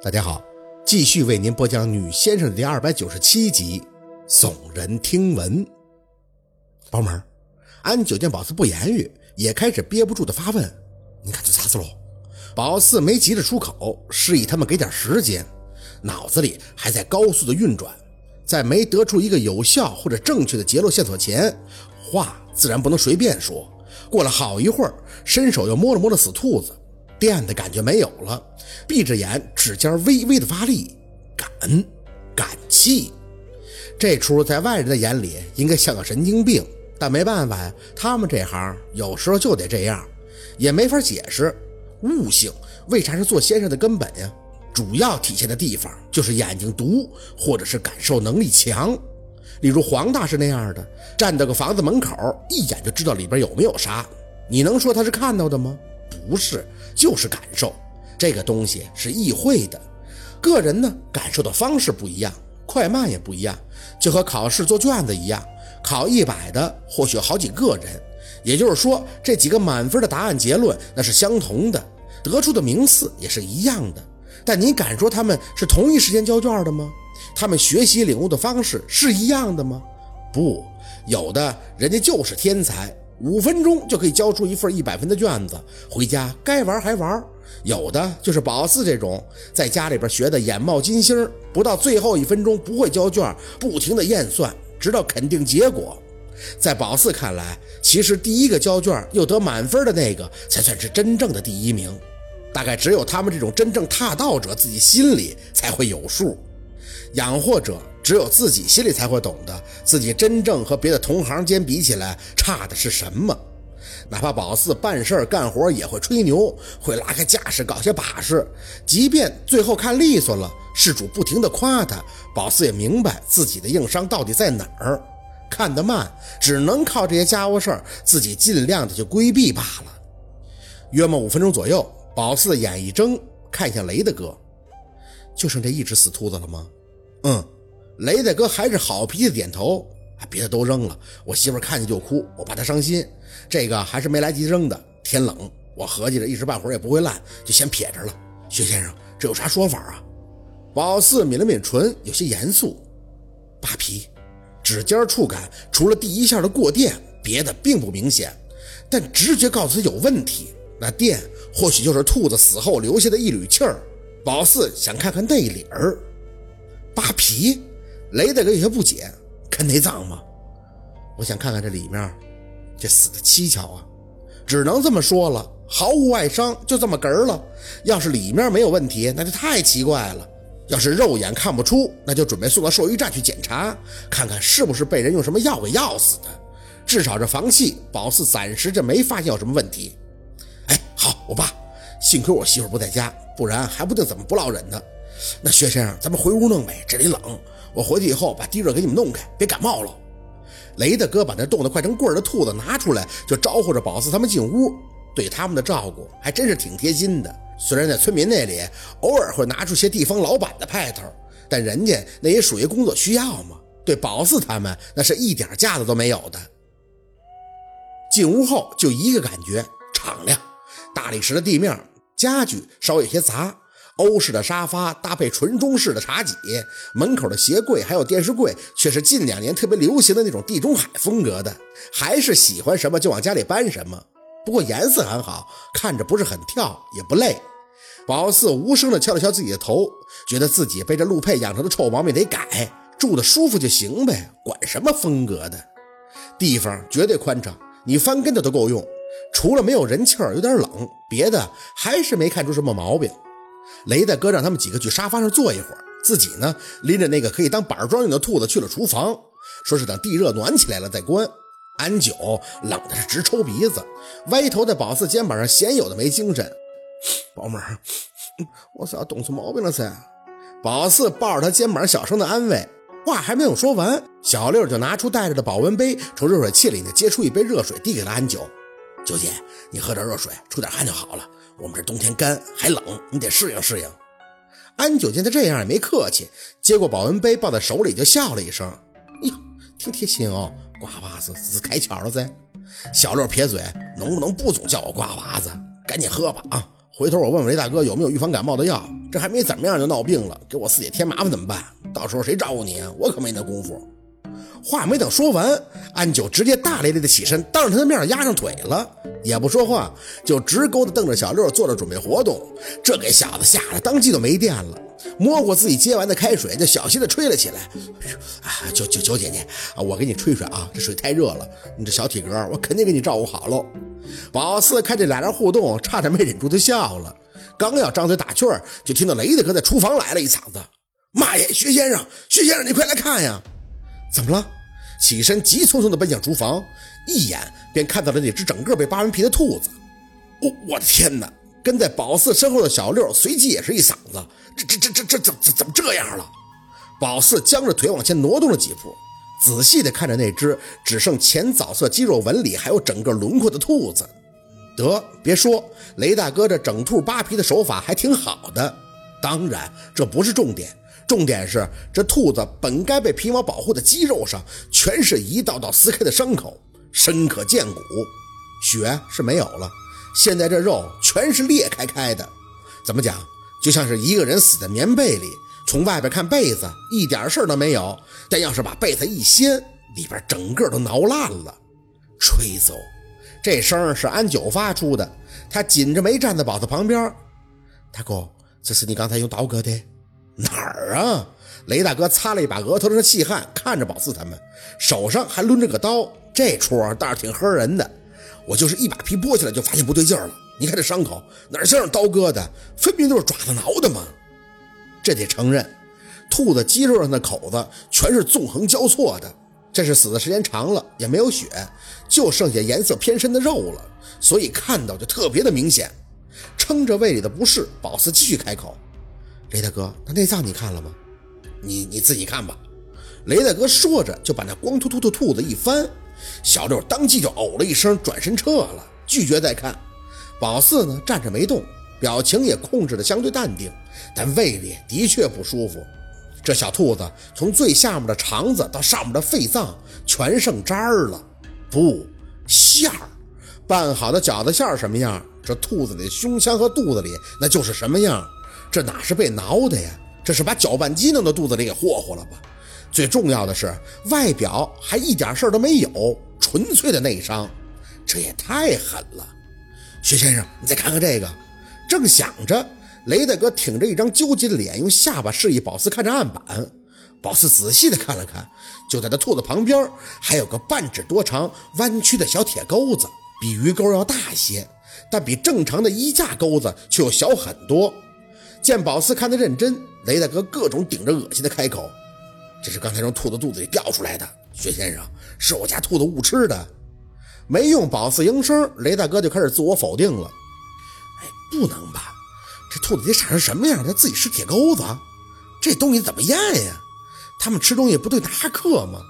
大家好，继续为您播讲《女先生》的第二百九十七集《耸人听闻》。宝们儿，安九见宝四不言语，也开始憋不住的发问：“你看这咋子喽？”宝四没急着出口，示意他们给点时间，脑子里还在高速的运转，在没得出一个有效或者正确的结论线索前，话自然不能随便说。过了好一会儿，伸手又摸了摸那死兔子。电的感觉没有了，闭着眼，指尖微微的发力，感感气。这出在外人的眼里应该像个神经病，但没办法呀，他们这行有时候就得这样，也没法解释。悟性为啥是做先生的根本呀？主要体现的地方就是眼睛毒，或者是感受能力强。例如黄大师那样的，站到个房子门口，一眼就知道里边有没有啥。你能说他是看到的吗？不是。就是感受，这个东西是意会的。个人呢，感受的方式不一样，快慢也不一样，就和考试做卷子一样，考一百的或许有好几个人。也就是说，这几个满分的答案结论那是相同的，得出的名次也是一样的。但你敢说他们是同一时间交卷的吗？他们学习领悟的方式是一样的吗？不，有的人家就是天才。五分钟就可以交出一份一百分的卷子，回家该玩还玩。有的就是宝四这种，在家里边学的眼冒金星，不到最后一分钟不会交卷，不停的验算，直到肯定结果。在宝四看来，其实第一个交卷又得满分的那个，才算是真正的第一名。大概只有他们这种真正踏道者自己心里才会有数，养货者。只有自己心里才会懂得，自己真正和别的同行间比起来差的是什么。哪怕宝四办事干活也会吹牛，会拉开架势搞些把式，即便最后看利索了，事主不停的夸他，宝四也明白自己的硬伤到底在哪儿。看得慢，只能靠这些家伙事儿，自己尽量的去规避罢了。约莫五分钟左右，宝四眼一睁，看向雷的哥，就剩这一只死兔子了吗？嗯。雷大哥还是好脾气点头，别的都扔了，我媳妇看见就哭，我怕她伤心。这个还是没来及扔的，天冷，我合计着一时半会儿也不会烂，就先撇着了。薛先生，这有啥说法啊？宝四抿了抿唇，有些严肃。扒皮，指尖触感除了第一下的过电，别的并不明显，但直觉告诉他有问题。那电或许就是兔子死后留下的一缕气儿。宝四想看看内里儿，扒皮。雷大哥有些不解，看内脏吗？我想看看这里面，这死的蹊跷啊！只能这么说了，毫无外伤，就这么嗝了。要是里面没有问题，那就太奇怪了。要是肉眼看不出，那就准备送到兽医站去检查，看看是不是被人用什么药给药死的。至少这房契，宝四暂时这没发现有什么问题。哎，好，我爸，幸亏我媳妇不在家，不然还不定怎么不落忍呢。那薛先生，咱们回屋弄呗，这里冷。我回去以后把地热给你们弄开，别感冒了。雷大哥把那冻得快成棍儿的兔子拿出来，就招呼着宝四他们进屋。对他们的照顾还真是挺贴心的。虽然在村民那里偶尔会拿出些地方老板的派头，但人家那也属于工作需要嘛。对宝四他们那是一点架子都没有的。进屋后就一个感觉，敞亮。大理石的地面，家具稍有些杂。欧式的沙发搭配纯中式的茶几，门口的鞋柜还有电视柜却是近两年特别流行的那种地中海风格的，还是喜欢什么就往家里搬什么。不过颜色很好，看着不是很跳，也不累。宝四无声的敲了敲自己的头，觉得自己被这陆佩养成的臭毛病得改，住的舒服就行呗，管什么风格的。地方绝对宽敞，你翻跟头都够用。除了没有人气儿，有点冷，别的还是没看出什么毛病。雷大哥让他们几个去沙发上坐一会儿，自己呢拎着那个可以当板砖用的兔子去了厨房，说是等地热暖起来了再关。安九冷的是直抽鼻子，歪头在宝四肩膀上鲜有的没精神。宝妹儿，我咋冻出毛病了噻。宝四抱着他肩膀小声的安慰，话还没有说完，小六就拿出带着的保温杯，从热水器里呢接出一杯热水递给了安九。九姐，你喝点热水，出点汗就好了。我们这冬天干还冷，你得适应适应。安九见他这样也没客气，接过保温杯抱在手里就笑了一声：“哟，挺贴心哦，瓜娃子是开窍了噻。”小六撇嘴：“能不能不总叫我瓜娃子？赶紧喝吧啊，回头我问问雷大哥有没有预防感冒的药。这还没怎么样就闹病了，给我四姐添麻烦怎么办？到时候谁照顾你啊？我可没那功夫。话没等说完，安九直接大咧咧的起身，当着他的面压上腿了，也不说话，就直勾的瞪着小六，做着准备活动。这给小子吓得当即就没电了，摸过自己接完的开水，就小心的吹了起来。啊，九九九姐姐啊，我给你吹吹啊，这水太热了，你这小体格，我肯定给你照顾好喽。宝四看这俩人互动，差点没忍住的笑了。刚要张嘴打趣儿，就听到雷大哥在厨房来了一嗓子：“妈耶，薛先生，薛先生，你快来看呀！怎么了？”起身急匆匆地奔向厨房，一眼便看到了那只整个被扒完皮的兔子。我我的天哪！跟在宝四身后的小六随即也是一嗓子：“这这这这这怎怎怎么这样了？”宝四僵着腿往前挪动了几步，仔细地看着那只只剩浅枣色肌肉纹理还有整个轮廓的兔子。得，别说，雷大哥这整兔扒皮的手法还挺好的。当然，这不是重点，重点是这兔子本该被皮毛保护的肌肉上，全是一道道撕开的伤口，深可见骨。血是没有了，现在这肉全是裂开开的。怎么讲？就像是一个人死在棉被里，从外边看被子一点事儿都没有，但要是把被子一掀，里边整个都挠烂了。吹走。这声是安九发出的，他紧着眉站在宝子旁边。大哥，这是你刚才用刀割的？哪儿啊？雷大哥擦了一把额头上的细汗，看着宝四他们，手上还抡着个刀。这出倒是挺吓人的。我就是一把皮剥下来就发现不对劲儿了。你看这伤口，哪像是刀割的？分明都是爪子挠的嘛。这得承认，兔子肌肉上的口子全是纵横交错的。这是死的时间长了，也没有血，就剩下颜色偏深的肉了，所以看到就特别的明显。撑着胃里的不适，宝四继续开口：“雷大哥，那内脏你看了吗？你你自己看吧。”雷大哥说着，就把那光秃秃的兔子一翻，小六当即就呕了一声，转身撤了，拒绝再看。宝四呢，站着没动，表情也控制的相对淡定，但胃里的确不舒服。这小兔子从最下面的肠子到上面的肺脏全剩渣儿了，不馅儿，拌好的饺子馅儿什么样，这兔子的胸腔和肚子里那就是什么样。这哪是被挠的呀？这是把搅拌机弄到肚子里给霍霍了吧？最重要的是，外表还一点事儿都没有，纯粹的内伤，这也太狠了。薛先生，你再看看这个。正想着。雷大哥挺着一张纠结的脸，用下巴示意宝四看着案板。宝四仔细的看了看，就在这兔子旁边，还有个半指多长、弯曲的小铁钩子，比鱼钩要大些，但比正常的衣架钩子却又小很多。见宝四看得认真，雷大哥各种顶着恶心的开口：“这是刚才从兔子肚子里掉出来的，薛先生，是我家兔子误吃的。”没用宝四应声，雷大哥就开始自我否定了：“哎，不能吧？”这兔子得傻成什么样？它自己吃铁钩子，这东西怎么咽呀？他们吃东西不对拿克吗？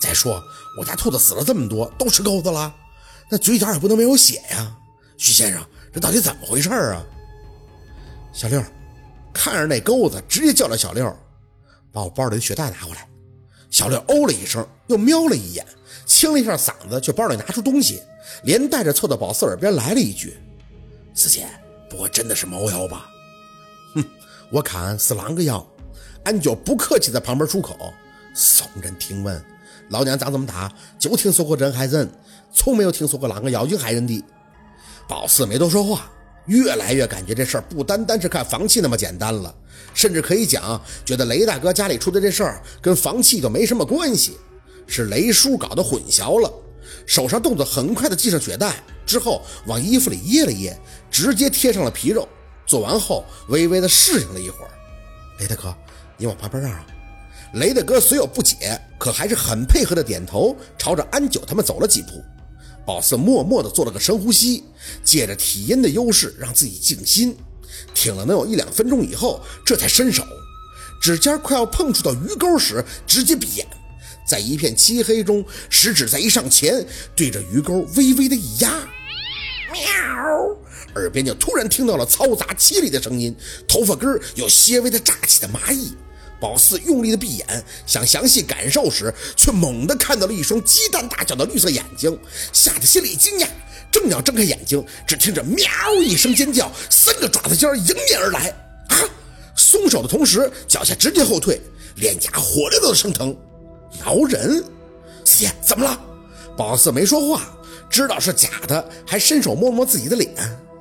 再说我家兔子死了这么多，都吃钩子了，那嘴角也不能没有血呀。徐先生，这到底怎么回事啊？小六看着那钩子，直接叫了小六，把我包里的血袋拿过来。小六哦了一声，又瞄了一眼，清了一下嗓子，去包里拿出东西，连带着凑到宝四耳边来了一句：“四姐。”不会真的是猫妖吧？哼，我看是啷个妖？俺就不客气，在旁边出口。耸人听闻，老娘长这么大就听说过人害人，从没有听说过狼个妖精害人的。宝四没多说话，越来越感觉这事儿不单单是看房契那么简单了，甚至可以讲，觉得雷大哥家里出的这事儿跟房契就没什么关系，是雷叔搞的混淆了。手上动作很快的系上血带，之后往衣服里掖了掖，直接贴上了皮肉。做完后，微微的适应了一会儿。雷大哥，你往旁边让让。雷大哥虽有不解，可还是很配合的点头，朝着安九他们走了几步。宝四默默的做了个深呼吸，借着体音的优势，让自己静心。挺了能有一两分钟以后，这才伸手，指尖快要碰触到鱼钩时，直接闭眼。在一片漆黑中，食指再一上前，对着鱼钩微微的一压，喵！耳边就突然听到了嘈杂凄厉的声音，头发根有些微的炸起的麻意。宝四用力的闭眼，想详细感受时，却猛地看到了一双鸡蛋大小的绿色眼睛，吓得心里惊讶。正要睁开眼睛，只听着喵一声尖叫，三个爪子尖迎面而来。啊！松手的同时，脚下直接后退，脸颊火热的生疼。挠人？四爷怎么了？宝四没说话，知道是假的，还伸手摸摸自己的脸。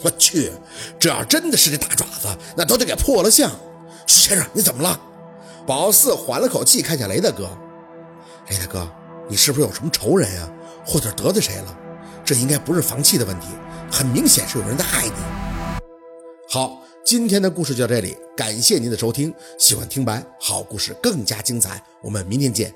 我去，这要真的是这大爪子，那都得给破了相。徐先生，你怎么了？宝四缓了口气，看向雷大哥。雷大哥，你是不是有什么仇人呀？或者得罪谁了？这应该不是房契的问题，很明显是有人在害你。好，今天的故事就到这里，感谢您的收听。喜欢听白好故事更加精彩，我们明天见。